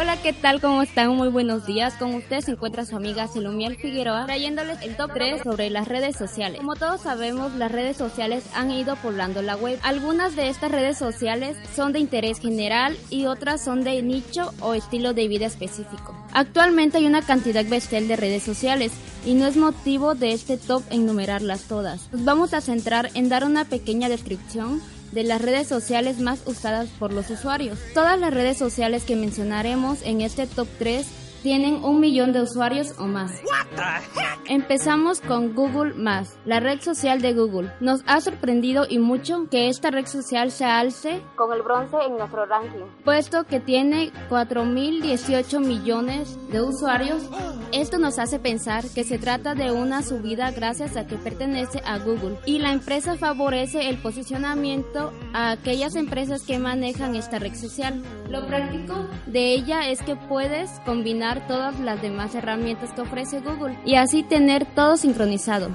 Hola, ¿qué tal? ¿Cómo están? Muy buenos días. Con ustedes se encuentra su amiga Selomiel Figueroa trayéndoles el top 3 sobre las redes sociales. Como todos sabemos, las redes sociales han ido poblando la web. Algunas de estas redes sociales son de interés general y otras son de nicho o estilo de vida específico. Actualmente hay una cantidad bestial de redes sociales y no es motivo de este top enumerarlas todas. Nos vamos a centrar en dar una pequeña descripción de las redes sociales más usadas por los usuarios. Todas las redes sociales que mencionaremos en este top 3 tienen un millón de usuarios o más. Empezamos con Google Más, la red social de Google. Nos ha sorprendido y mucho que esta red social se alce con el bronce en nuestro ranking, puesto que tiene 4.018 millones de usuarios. Esto nos hace pensar que se trata de una subida gracias a que pertenece a Google y la empresa favorece el posicionamiento a aquellas empresas que manejan esta red social. Lo práctico de ella es que puedes combinar todas las demás herramientas que ofrece Google y así tener todo sincronizado.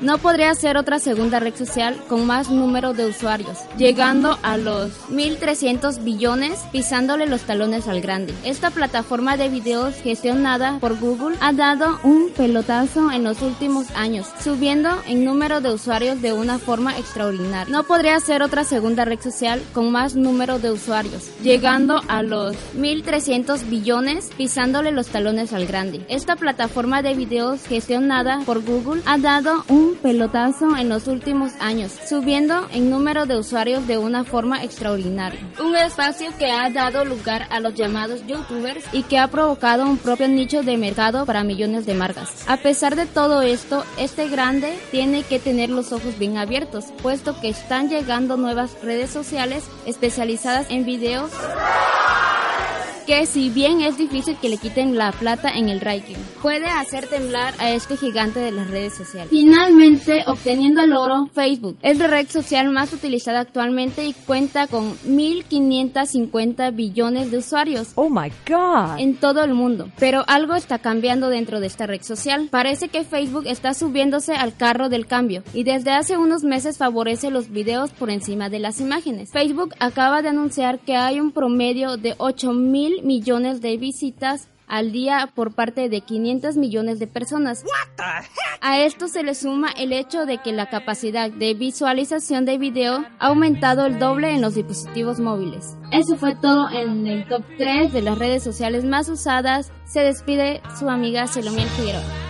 No podría ser otra segunda red social con más número de usuarios, llegando a los 1300 billones, pisándole los talones al grande. Esta plataforma de videos gestionada por Google ha dado un pelotazo en los últimos años, subiendo en número de usuarios de una forma extraordinaria. No podría ser otra segunda red social con más número de usuarios, llegando a los 1300 billones pisándole los talones al grande. Esta plataforma de videos gestionada por Google ha dado un pelotazo en los últimos años, subiendo en número de usuarios de una forma extraordinaria. Un espacio que ha dado lugar a los llamados youtubers y que ha provocado un propio nicho de mercado para millones de marcas. A pesar de todo esto, este grande tiene que tener los ojos bien abiertos, puesto que están llegando nuevas redes sociales especializadas en videos que si bien es difícil que le quiten la plata en el ranking, puede hacer temblar a este gigante de las redes sociales. Finalmente, obteniendo el oro, Facebook es la red social más utilizada actualmente y cuenta con 1.550 billones de usuarios. Oh my God. En todo el mundo. Pero algo está cambiando dentro de esta red social. Parece que Facebook está subiéndose al carro del cambio y desde hace unos meses favorece los videos por encima de las imágenes. Facebook acaba de anunciar que hay un promedio de 8.000 millones de visitas al día por parte de 500 millones de personas. A esto se le suma el hecho de que la capacidad de visualización de video ha aumentado el doble en los dispositivos móviles. Eso fue todo en el top 3 de las redes sociales más usadas. Se despide su amiga Selomiel Figueroa.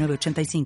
906985.